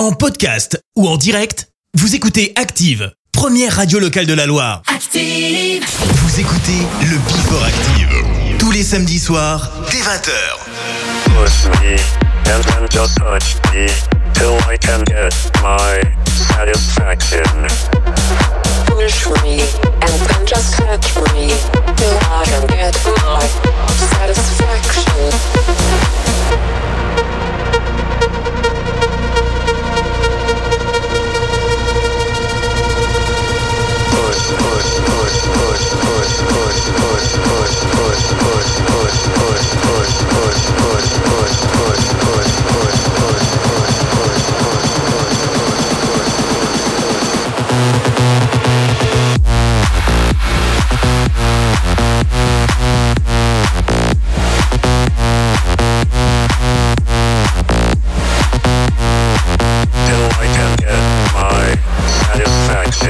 En podcast ou en direct, vous écoutez Active, première radio locale de la Loire. Active Vous écoutez le Before Active, tous les samedis soirs, dès 20h. and then just touch me till I can get my satisfaction. Push me and then just touch me till I can get my satisfaction. action.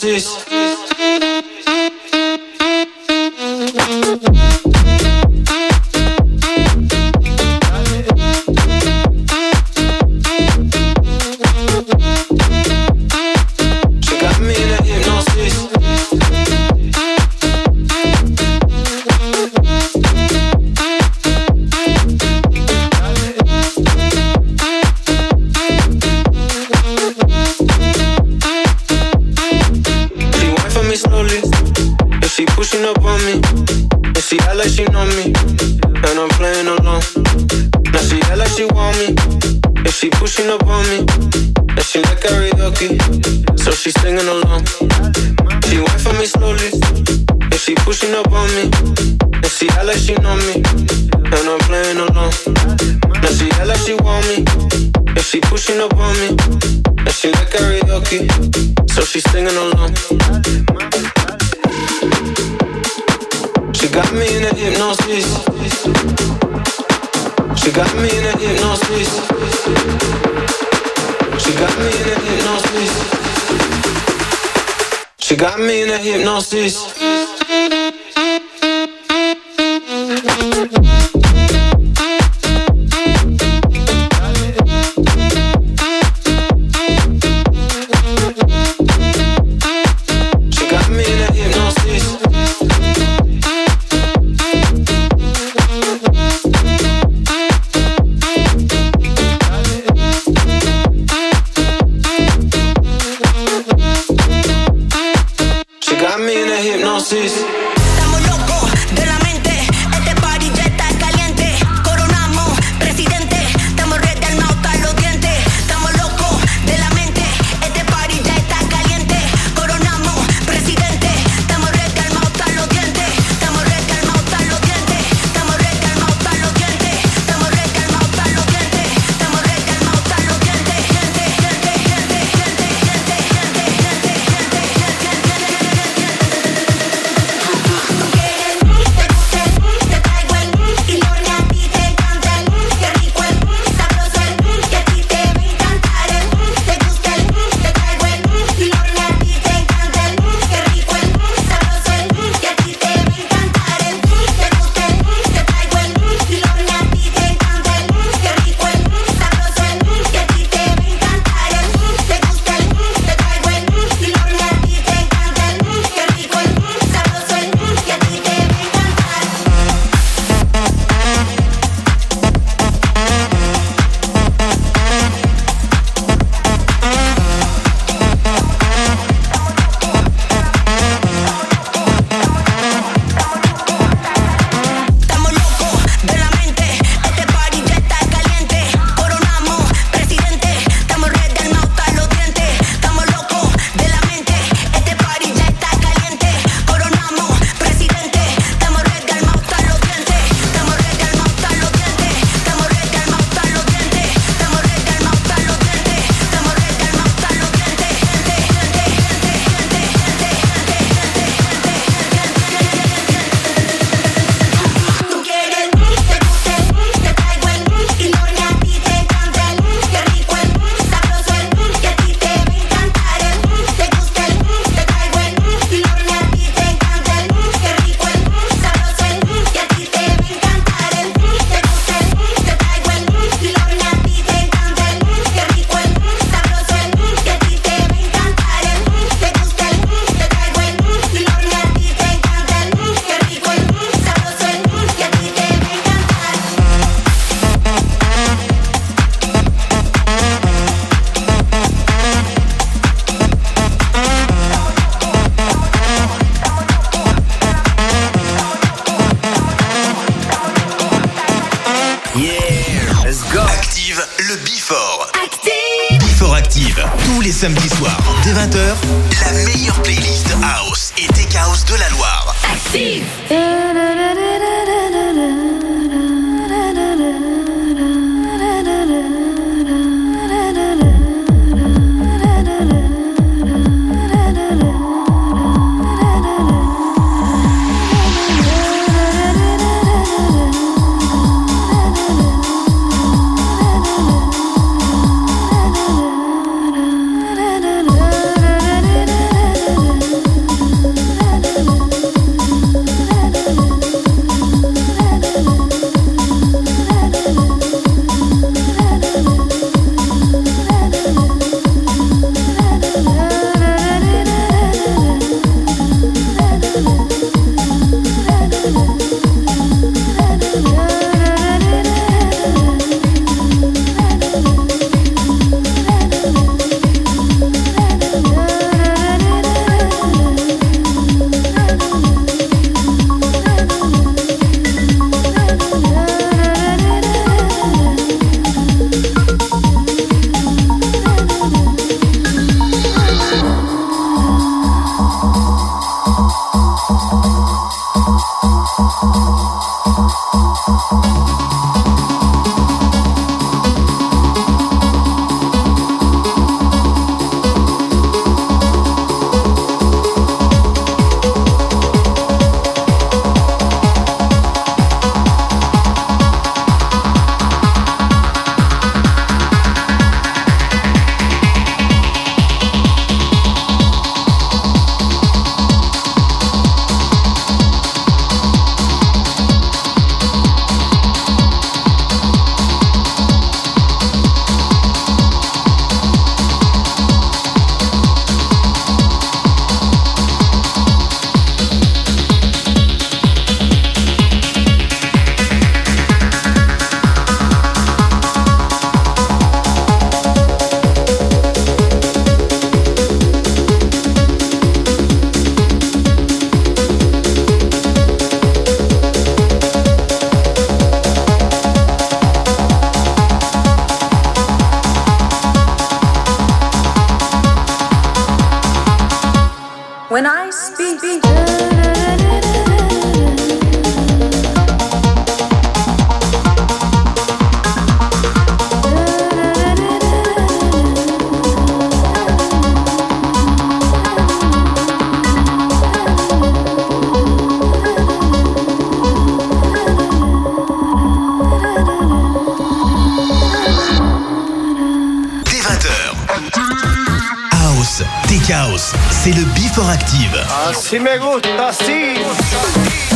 justice. C'est le Before Active. Así me gusta, así.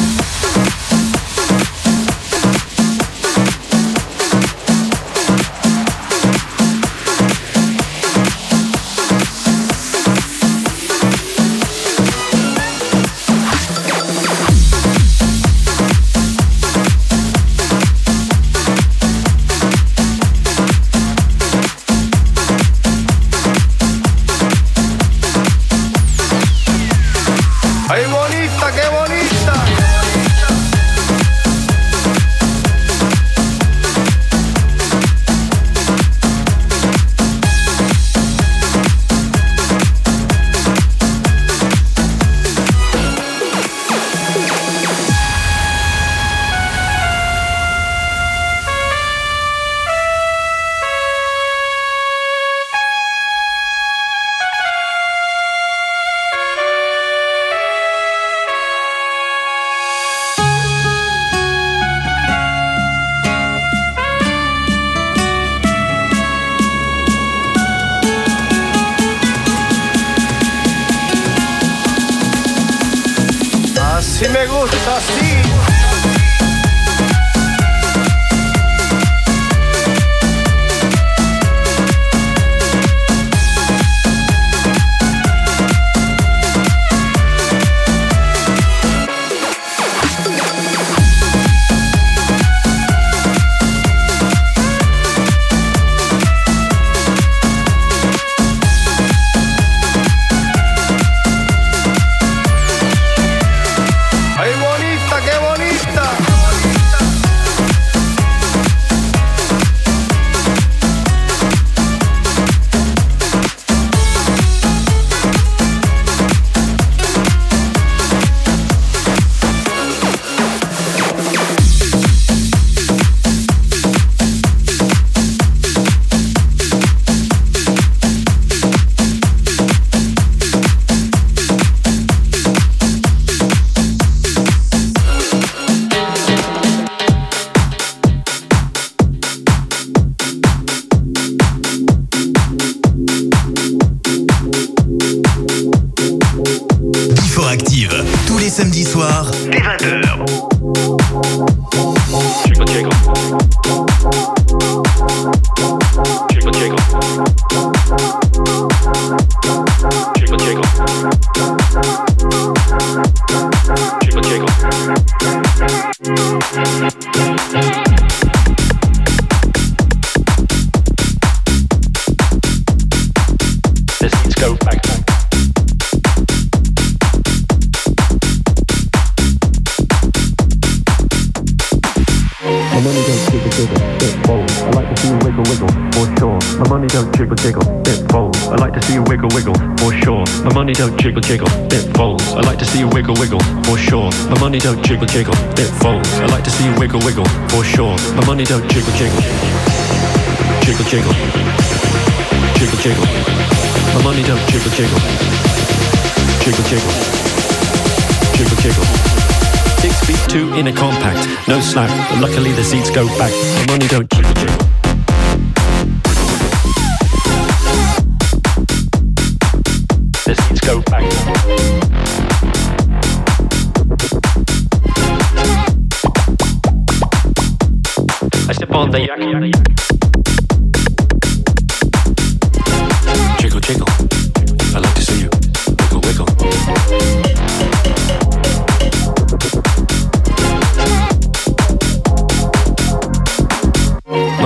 Slack, but luckily the seats go back. My money don't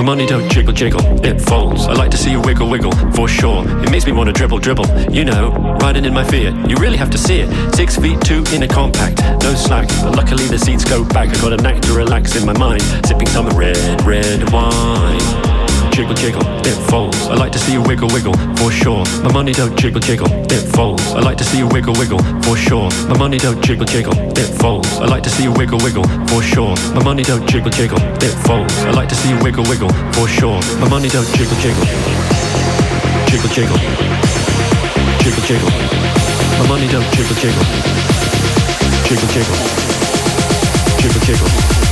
money don't jiggle jiggle, it folds. I like to see you wiggle wiggle, for sure. It makes me wanna dribble dribble. You know, riding in my Fiat. You really have to see it. Six feet two in a compact, no slack. But luckily the seats go back. I got a knack to relax in my mind, sipping some red, red wine. Jiggle jiggle, it folds. I like to see you wiggle wiggle, for sure. My money don't jiggle jiggle, it folds. I like to see you wiggle wiggle, for sure. My money don't jiggle jiggle, it folds. I like to see you wiggle wiggle, for sure. My money don't jiggle jiggle, it folds. I like to see you wiggle wiggle, for sure. My money don't jiggle jiggle, jiggle jiggle, jiggle jiggle. My money don't jiggle jiggle, jiggle jiggle, jiggle jiggle.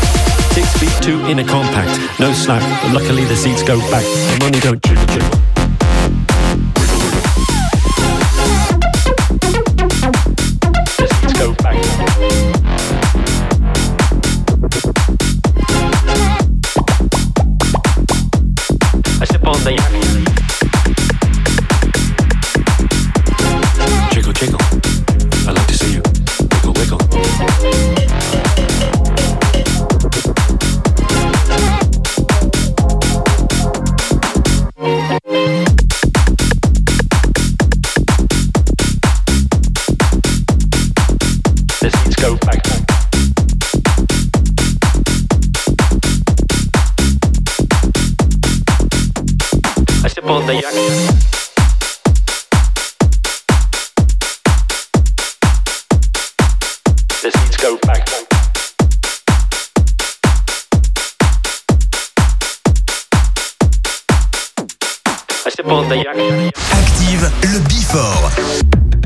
Two in a compact, no slack, but luckily the seats go back. The money don't jiggle jiggle. I step on the yak. The seats go back. I step on the yak. Active le Before.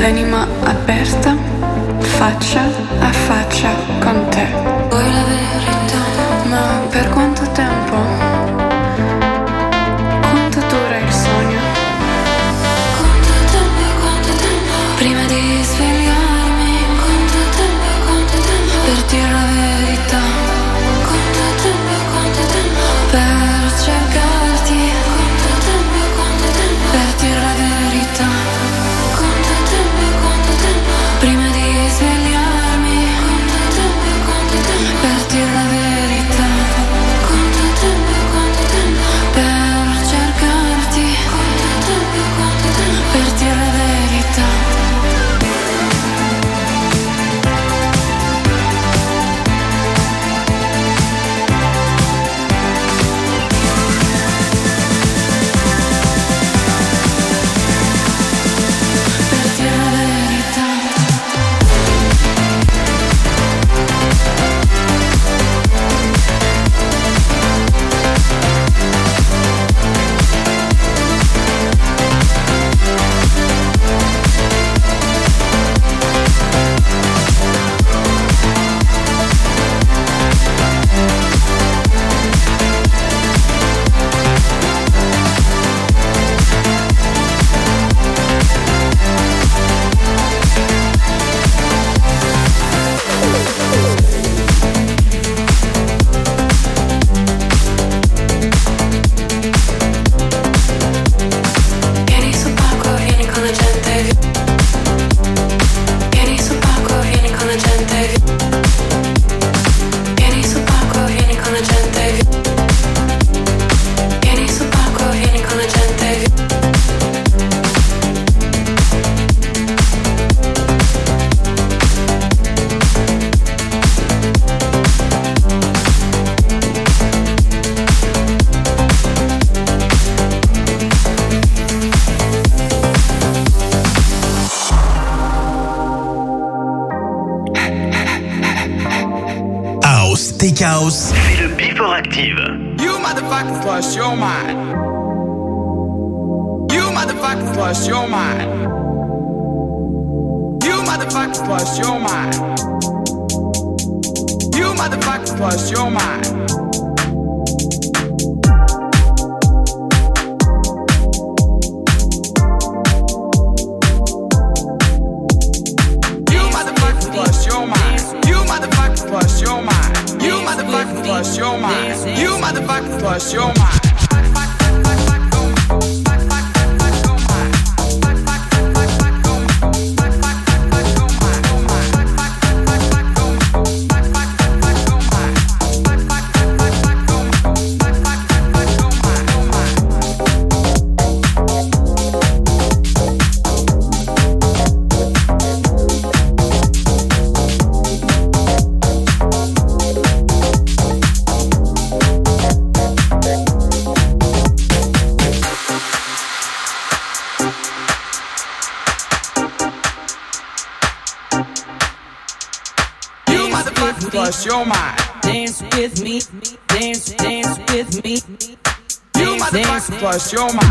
l'anima aperta, faccia a faccia con te. Vuoi la verità? Ma per quanto tempo? You're my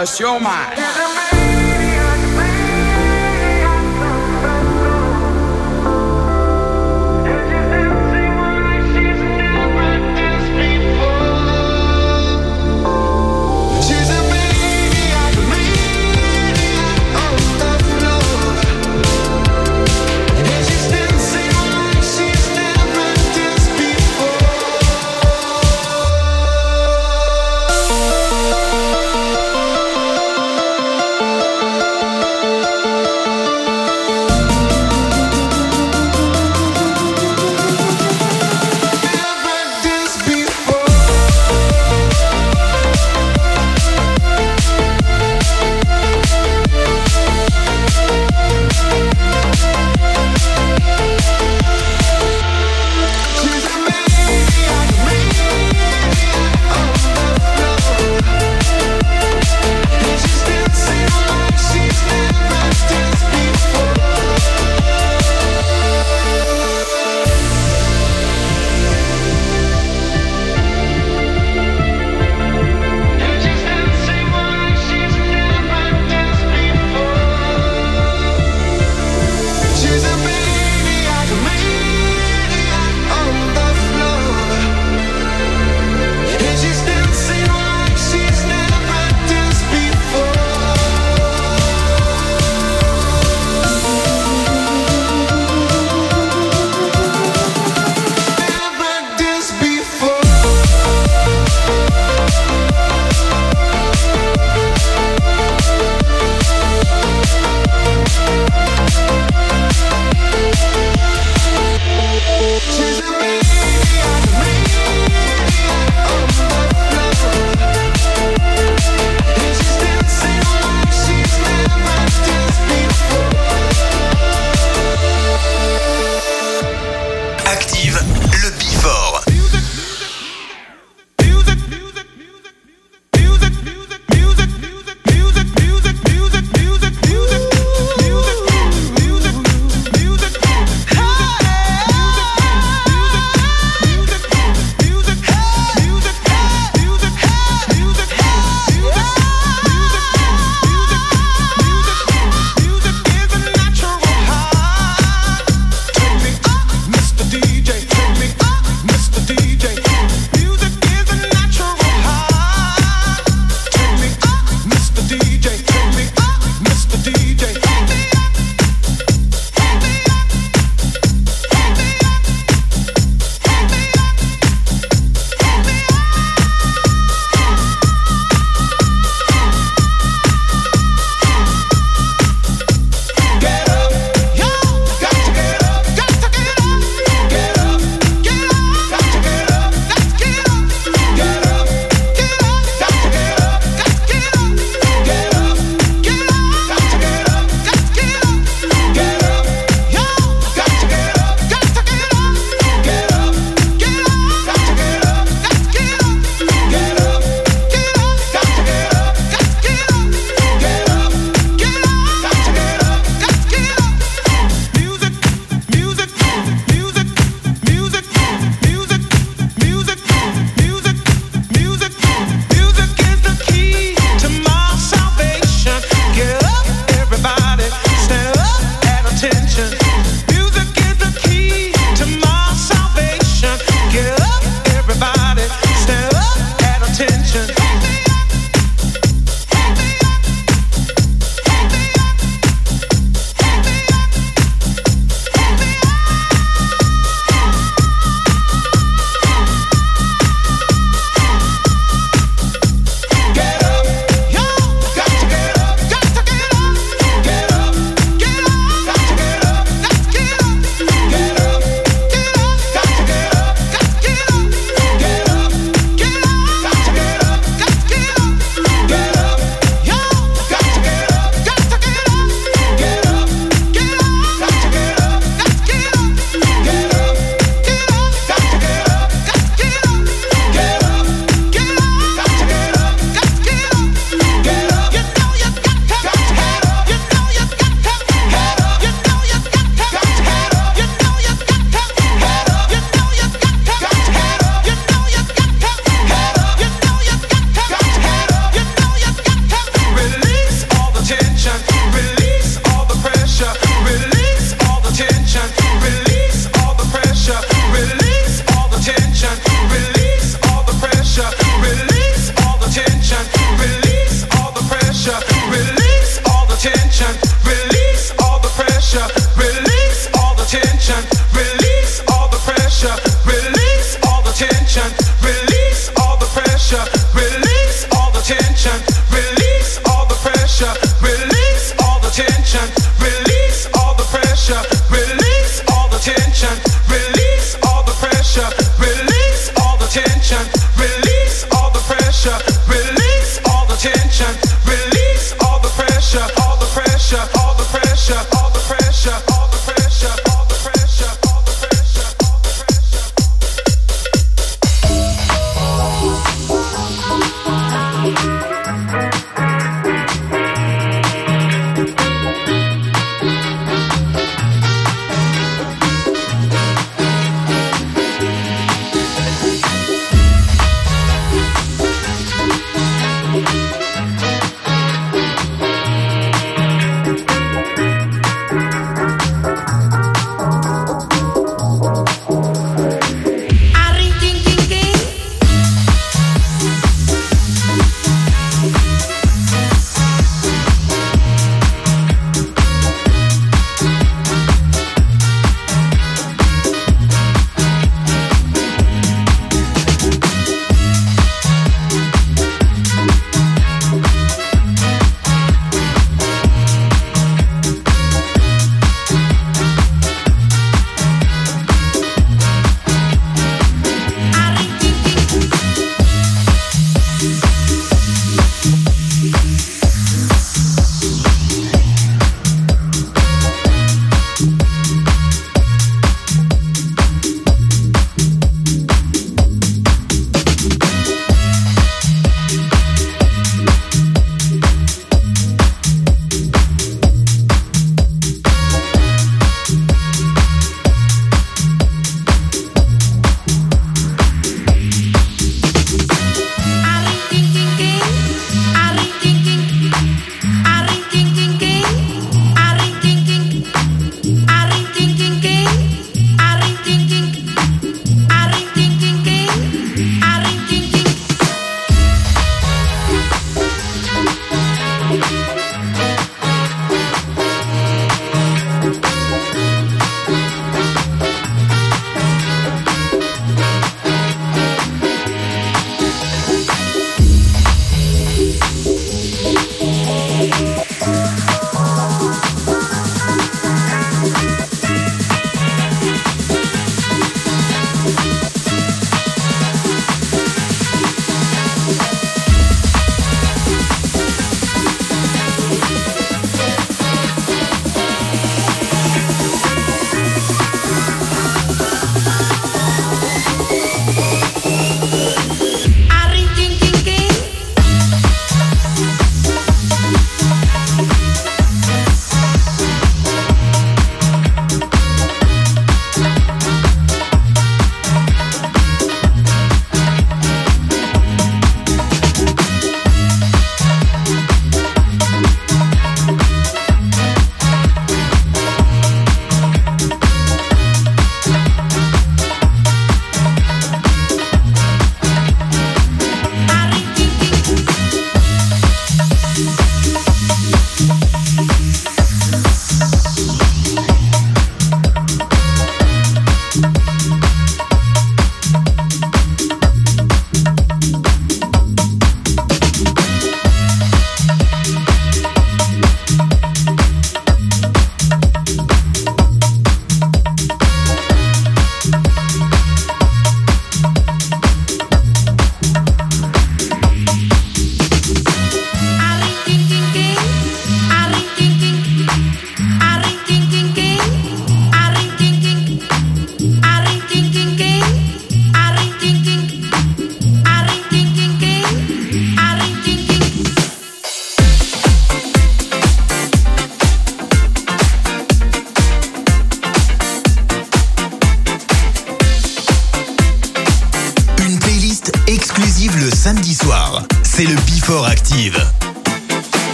bust your.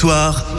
soir,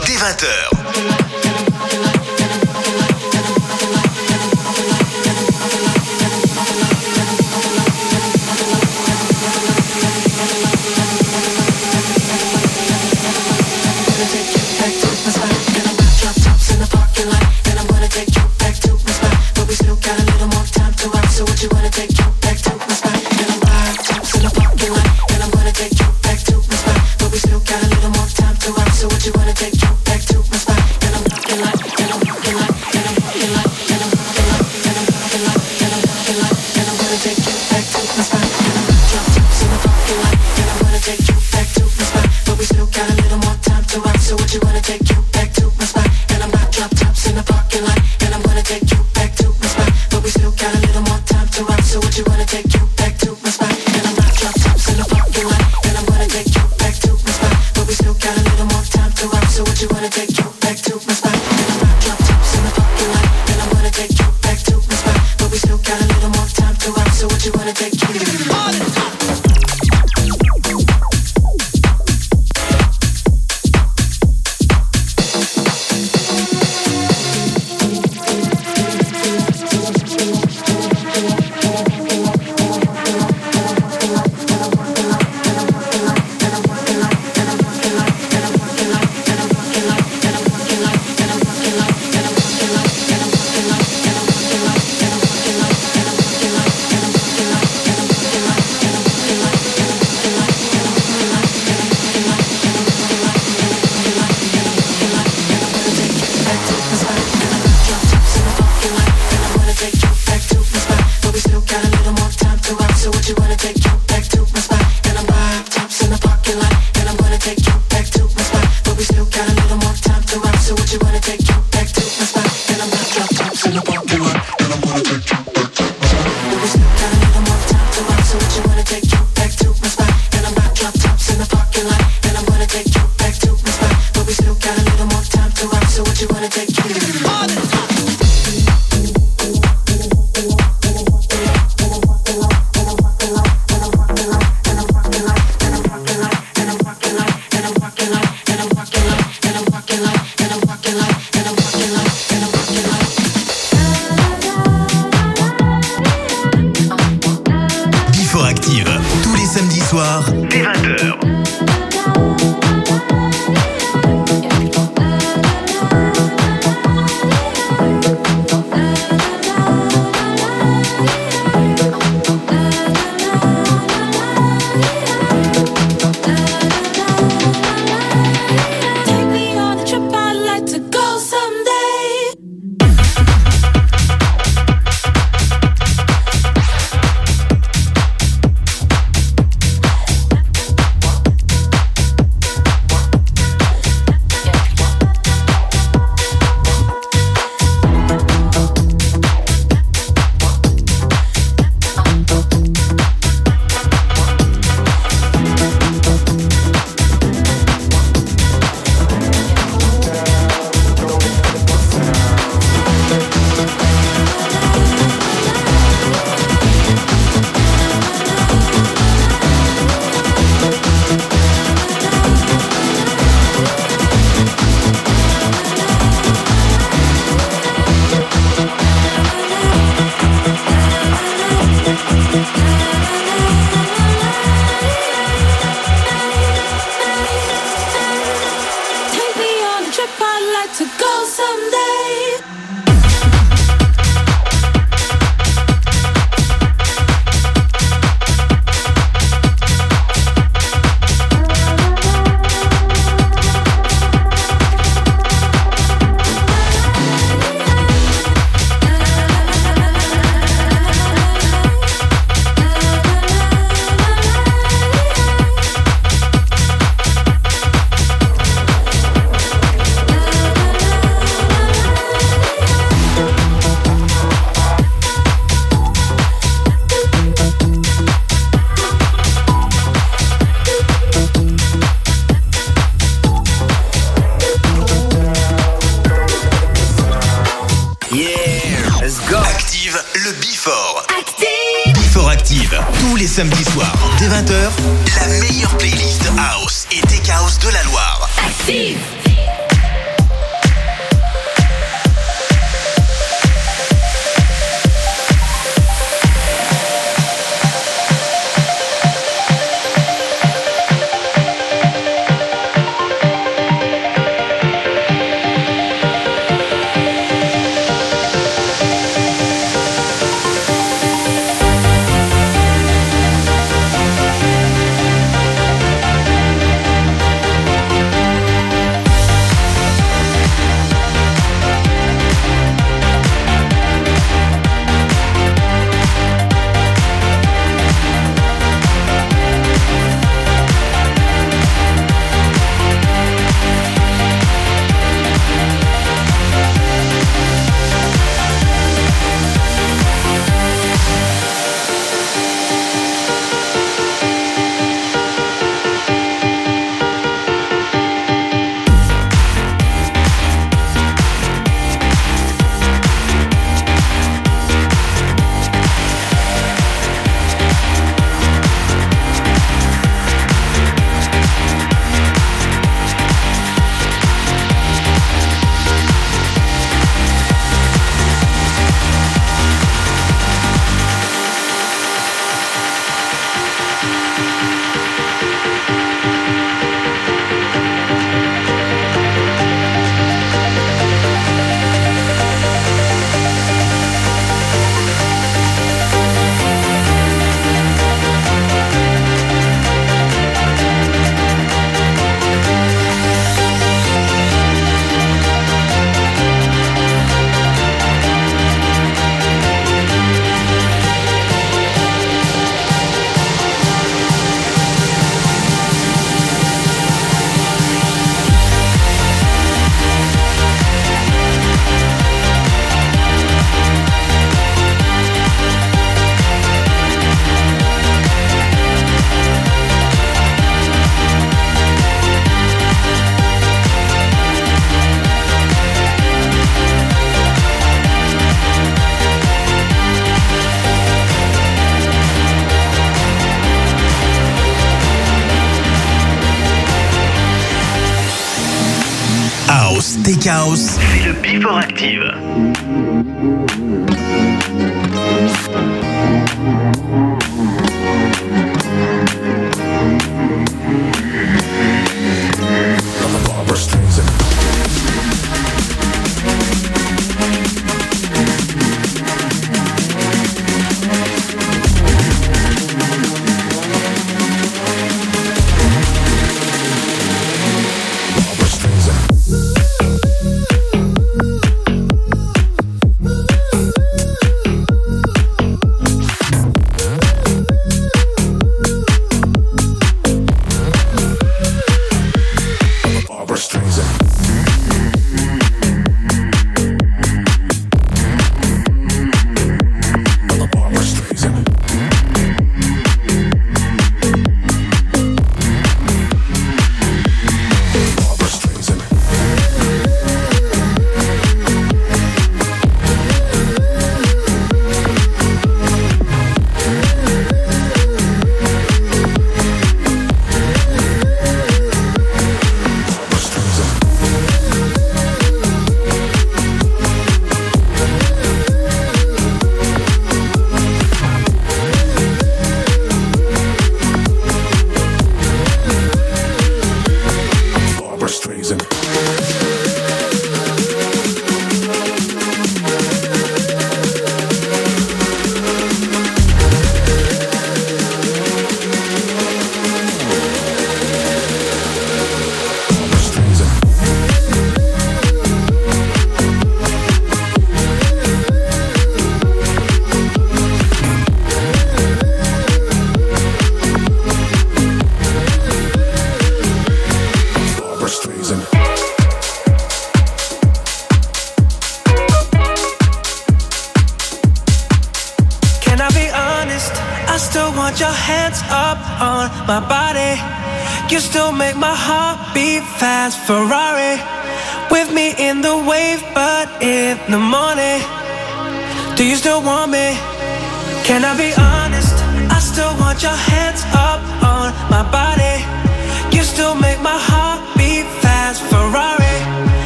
Chaos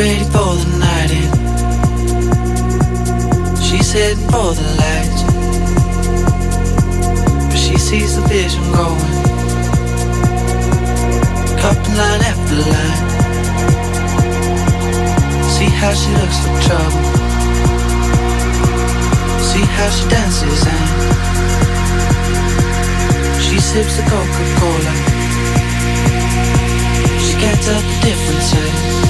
ready for the night eh? in. She's heading for the lights, but she sees the vision going. Cup line after line. See how she looks for trouble. See how she dances and she sips the Coca Cola. She can't tell the difference.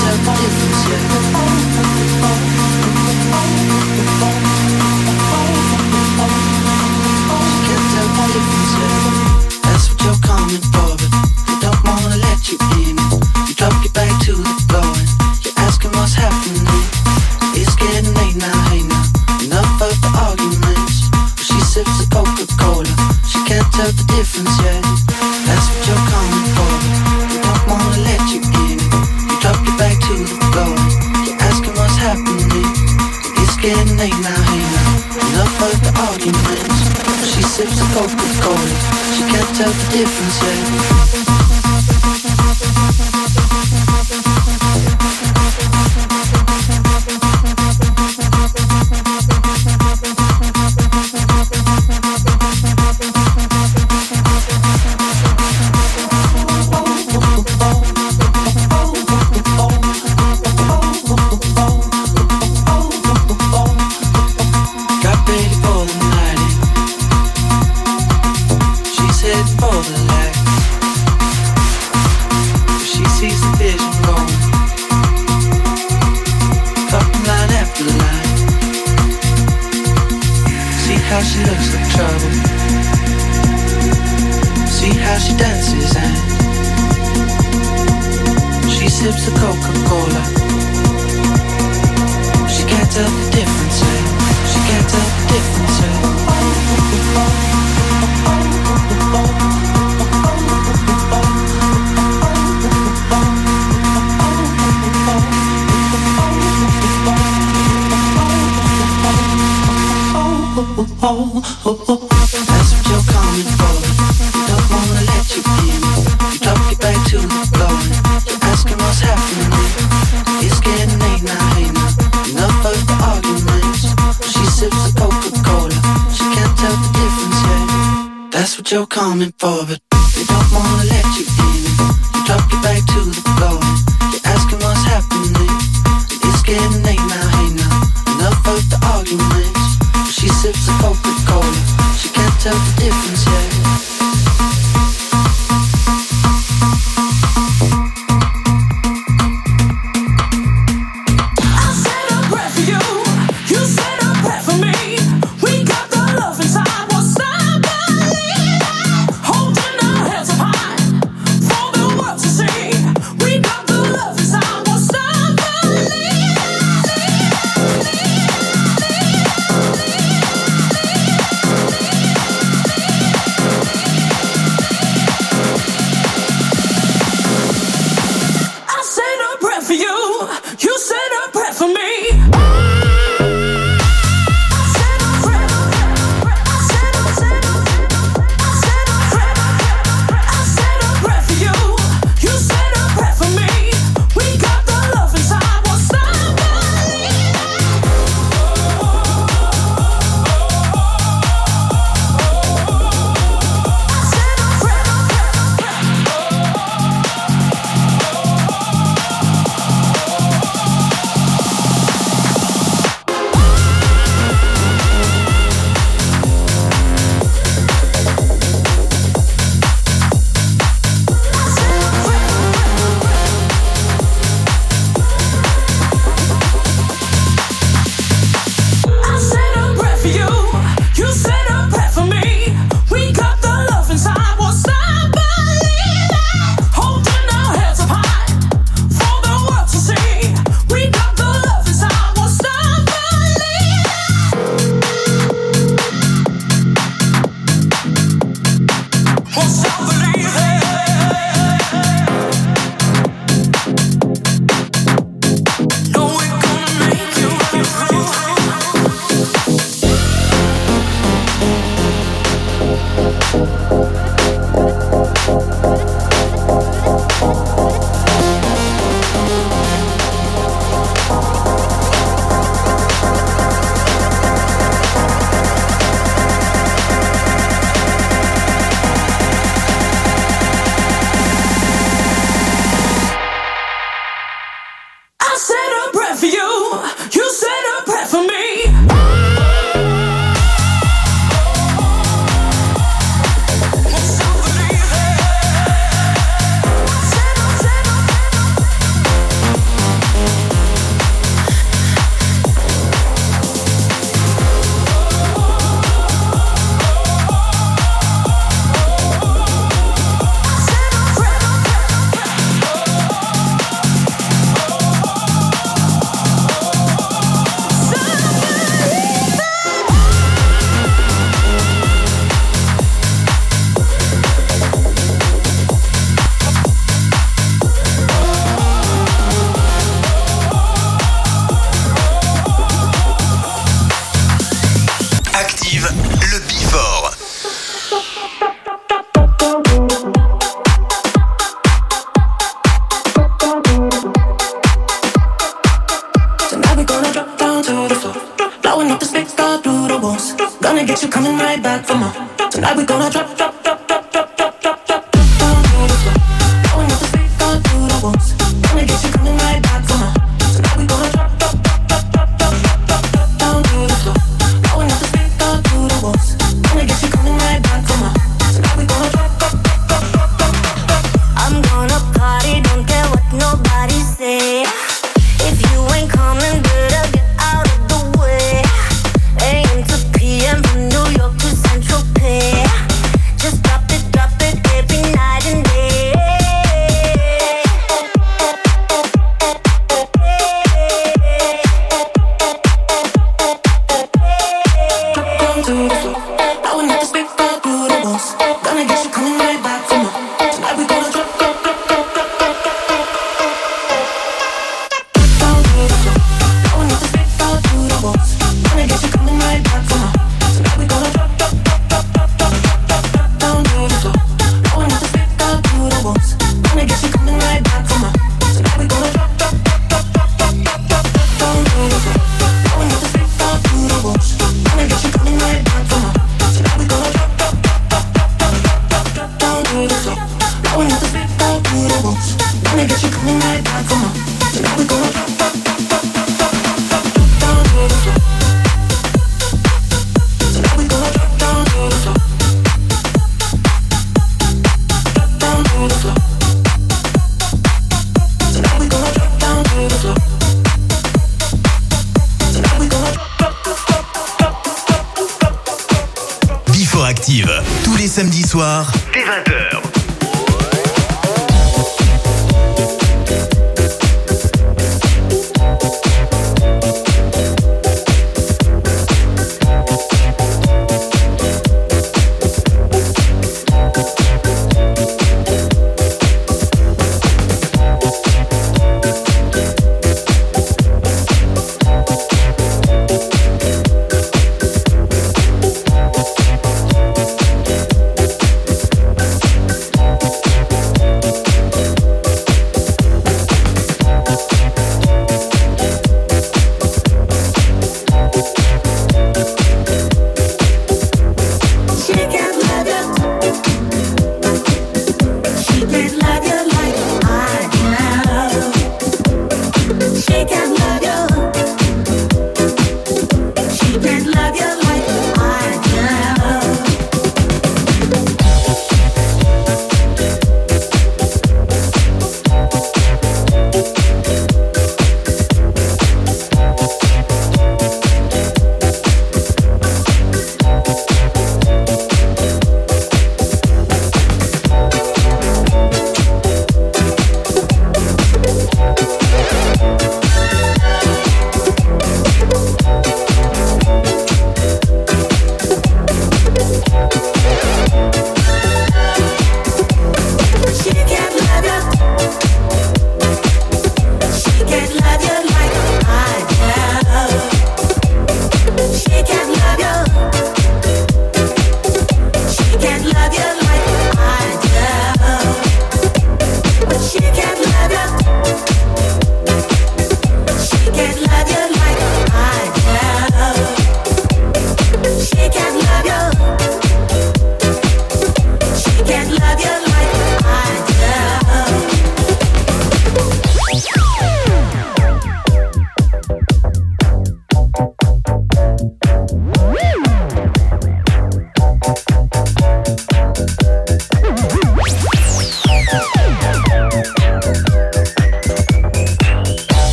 Get up on your sunset Thank you.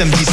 Les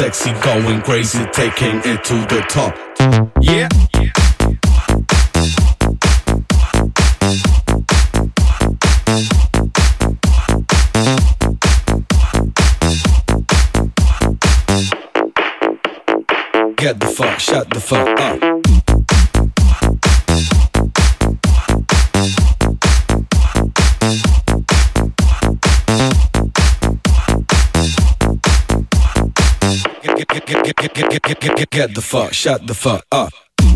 sexy, going crazy, taking it to the top. Shut the fuck up.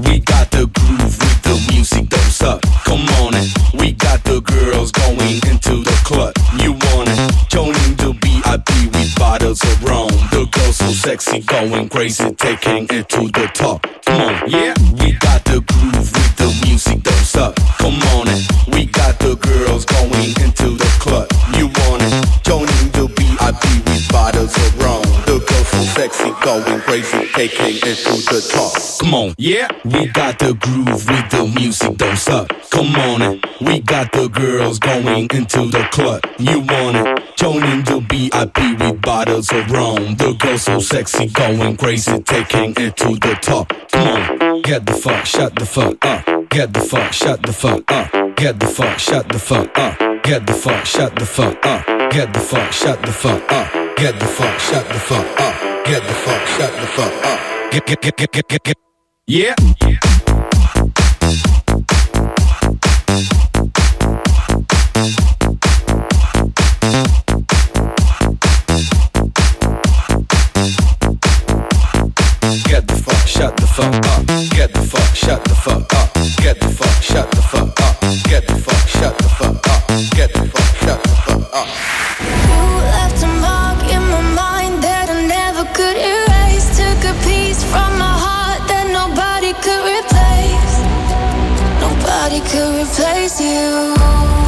We got the groove with the music, don't suck. Come on it. We got the girls going into the club. You want it? Joining the VIP with bottles of rum. The girls so sexy, going crazy, taking it to the top. Come on, yeah. We got the groove with the music, don't suck. Come on it. We got the girls going into the club. You want it? Joining the VIP with bottles of rum. The girls so sexy, going crazy, taking it to the top. Come on, yeah. We got the groove with the music, don't suck. Come on it. We got the girls going into the club. You want it? Joining the VIP with bottles of rum. The girls so sexy, going crazy, taking it to the top. Come on, get the fuck, shut the fuck up. Get the fuck, shut the fuck up. Get the fuck, shut the fuck up. Get the fuck, shut the fuck up. Get the fuck, shut the fuck up. Get the fuck, shut the fuck up. Get the fuck, shut the fuck up. Get, get, get, get, get, get, get. Yeah. Get the fuck, shut the fuck up. Get the fuck, shut the fuck up. Get the fuck, shut the fuck up. Get the fuck, shut the fuck up. Get the fuck, shut the fuck up. Could replace you.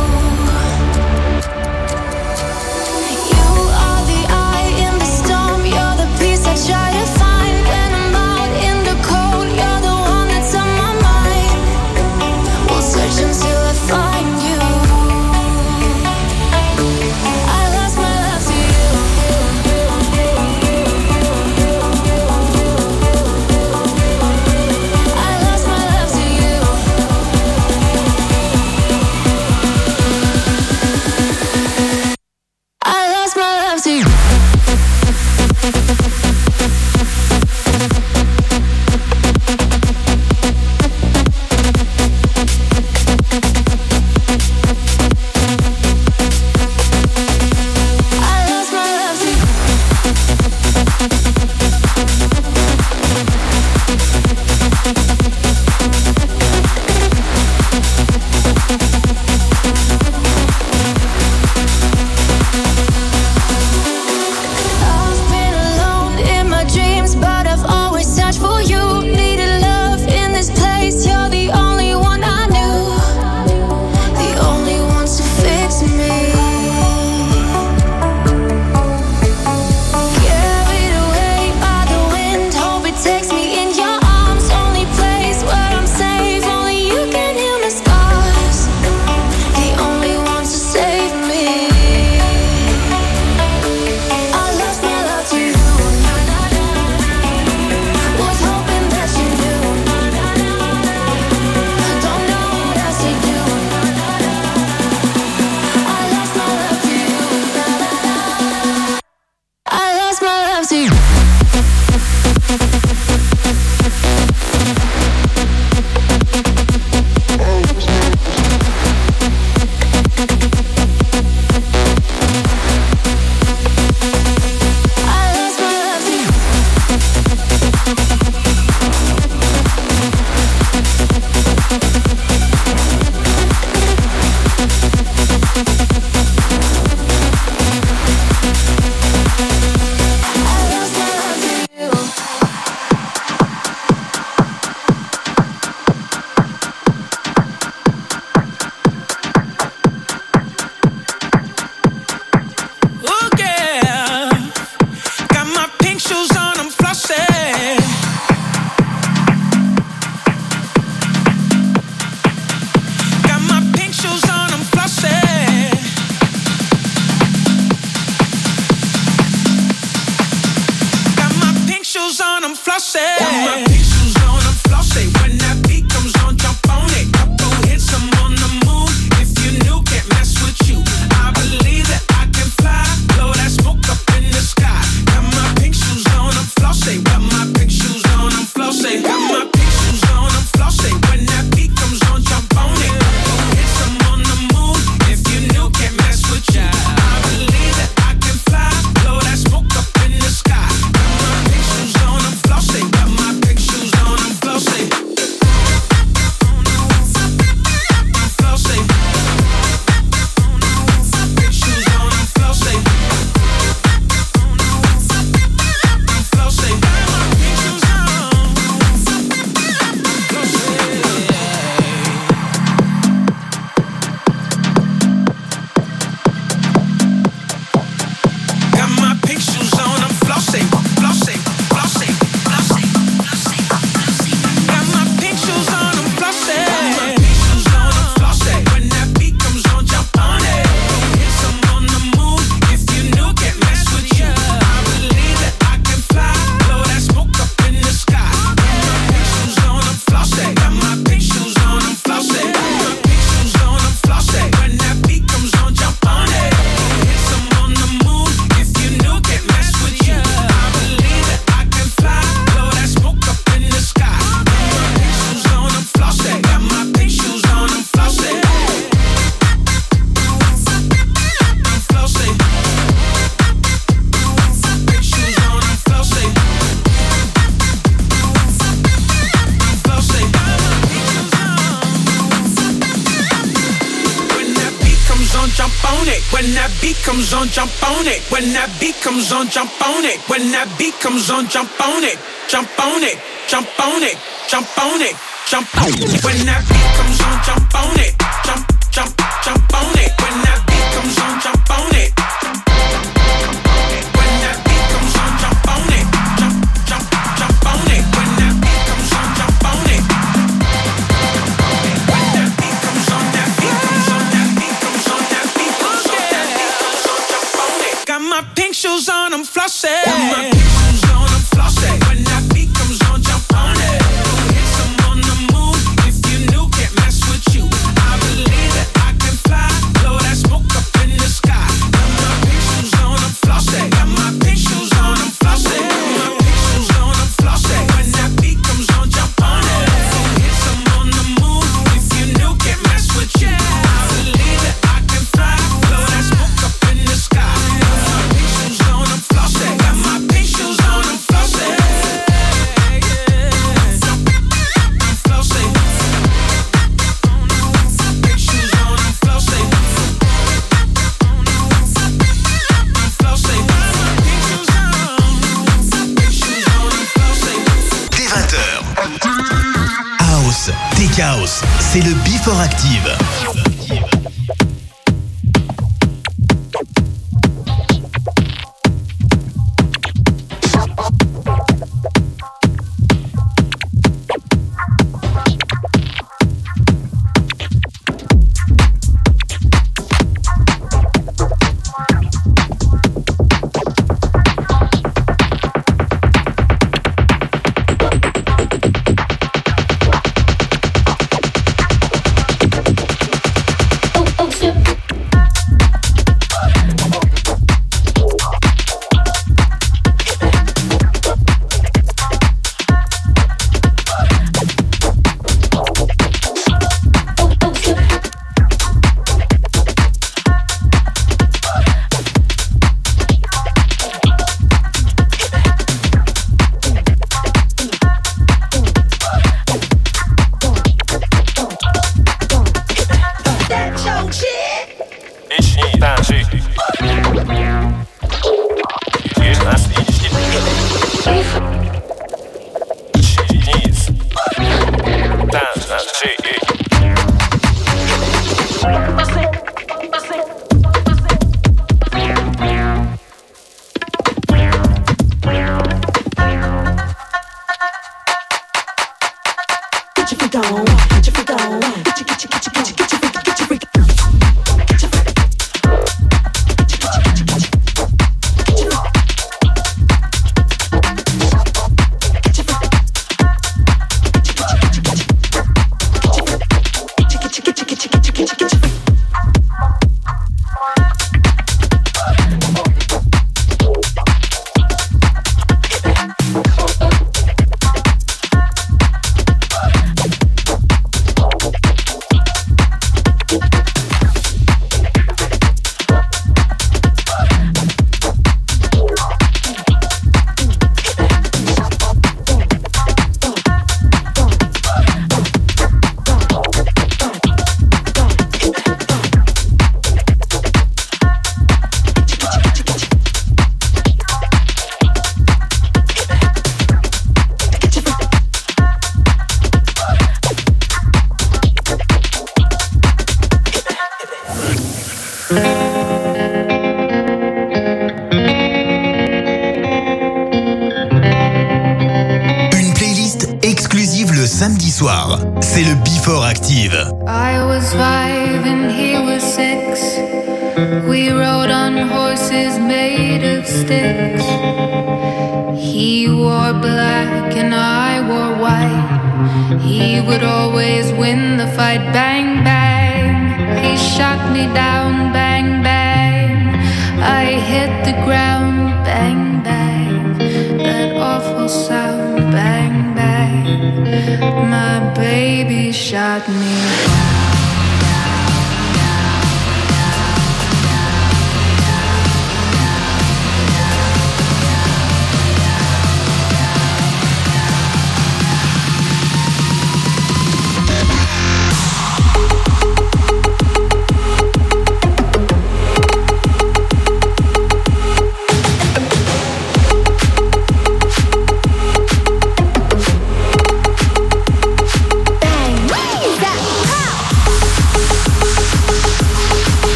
on, jump on it. When that beat comes on, jump on it. When that beat comes on, jump on it. Jump on it, jump on it, jump on it, jump on it. When that beat comes on, jump on it. Jump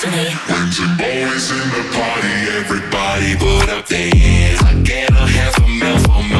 to me. There's some boys in the party, everybody put up their hands. I cannot have a mouth on my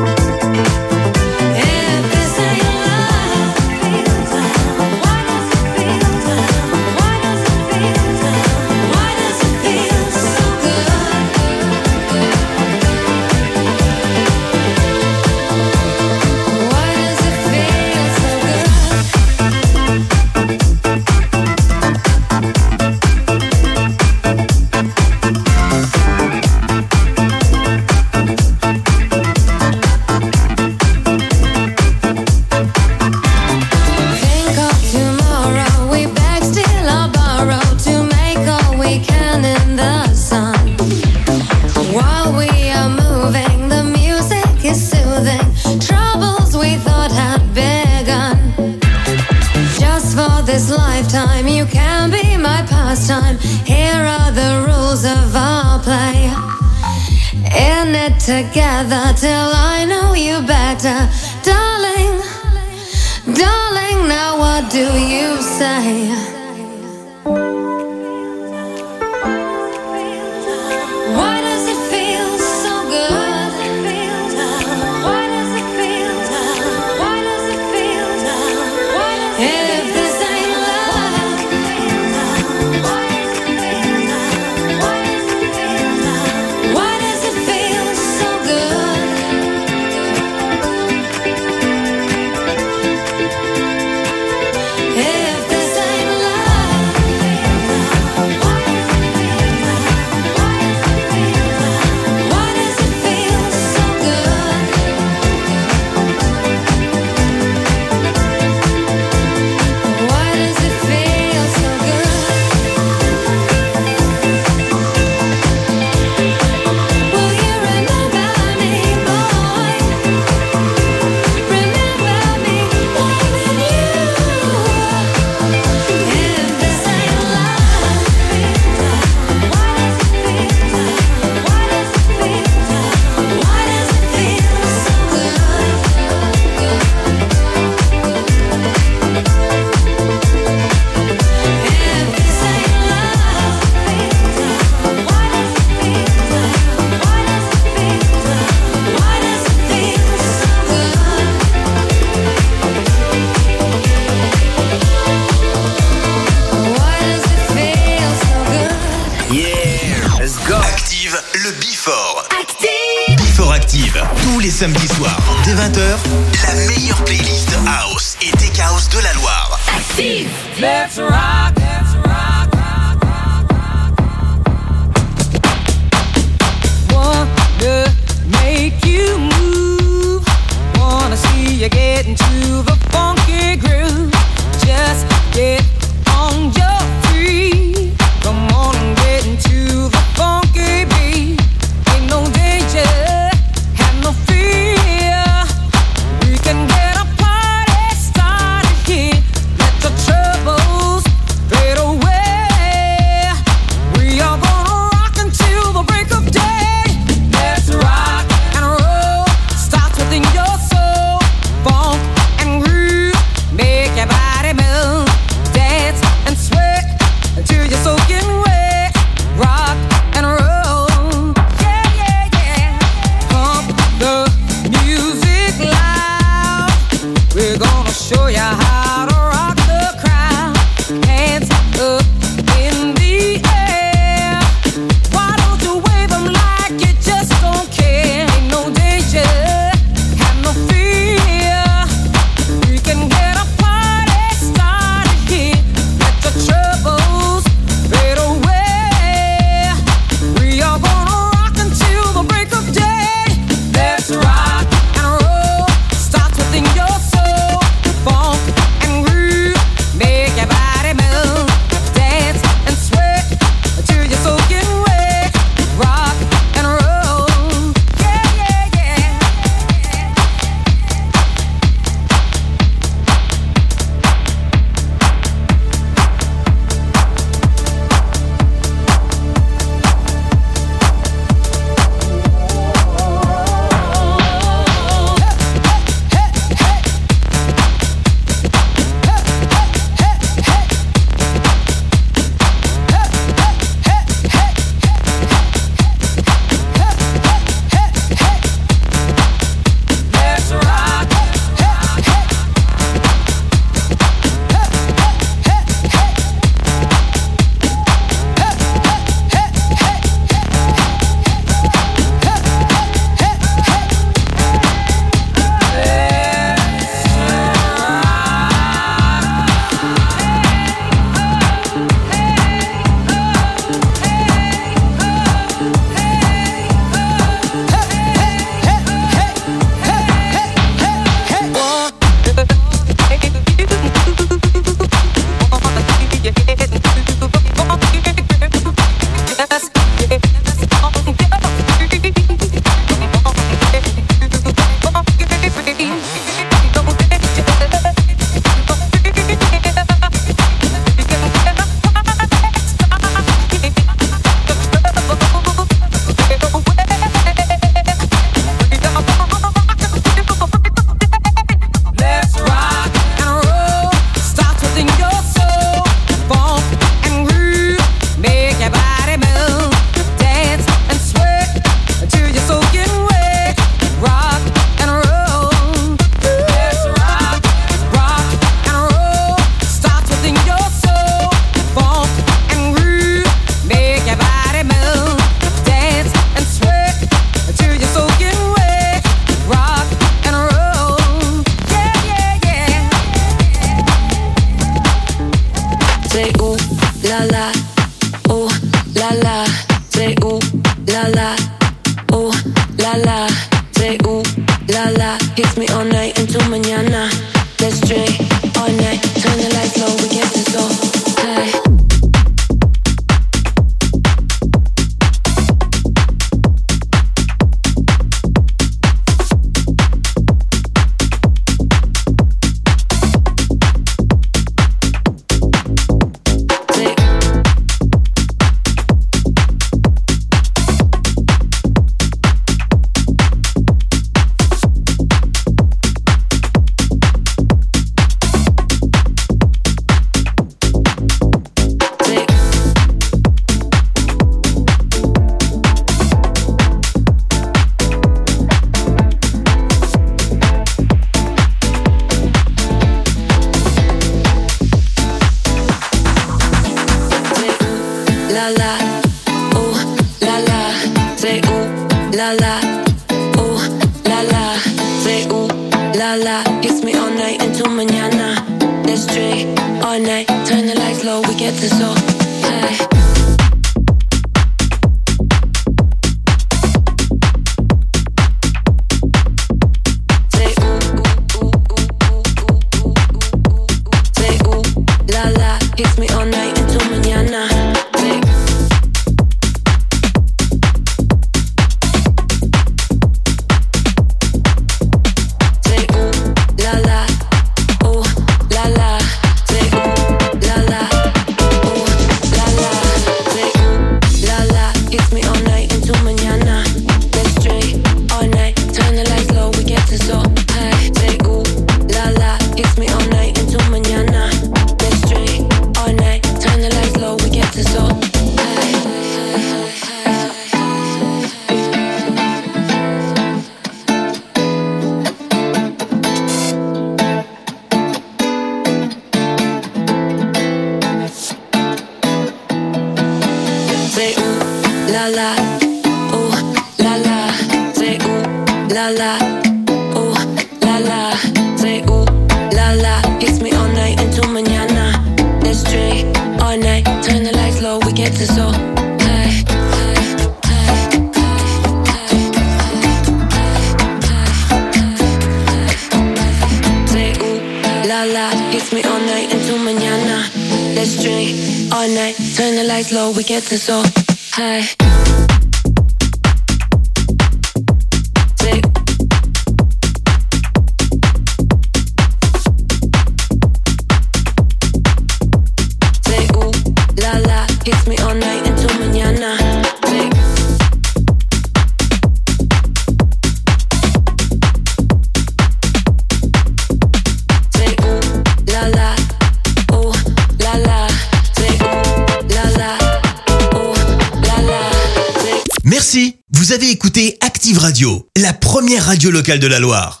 de la Loire.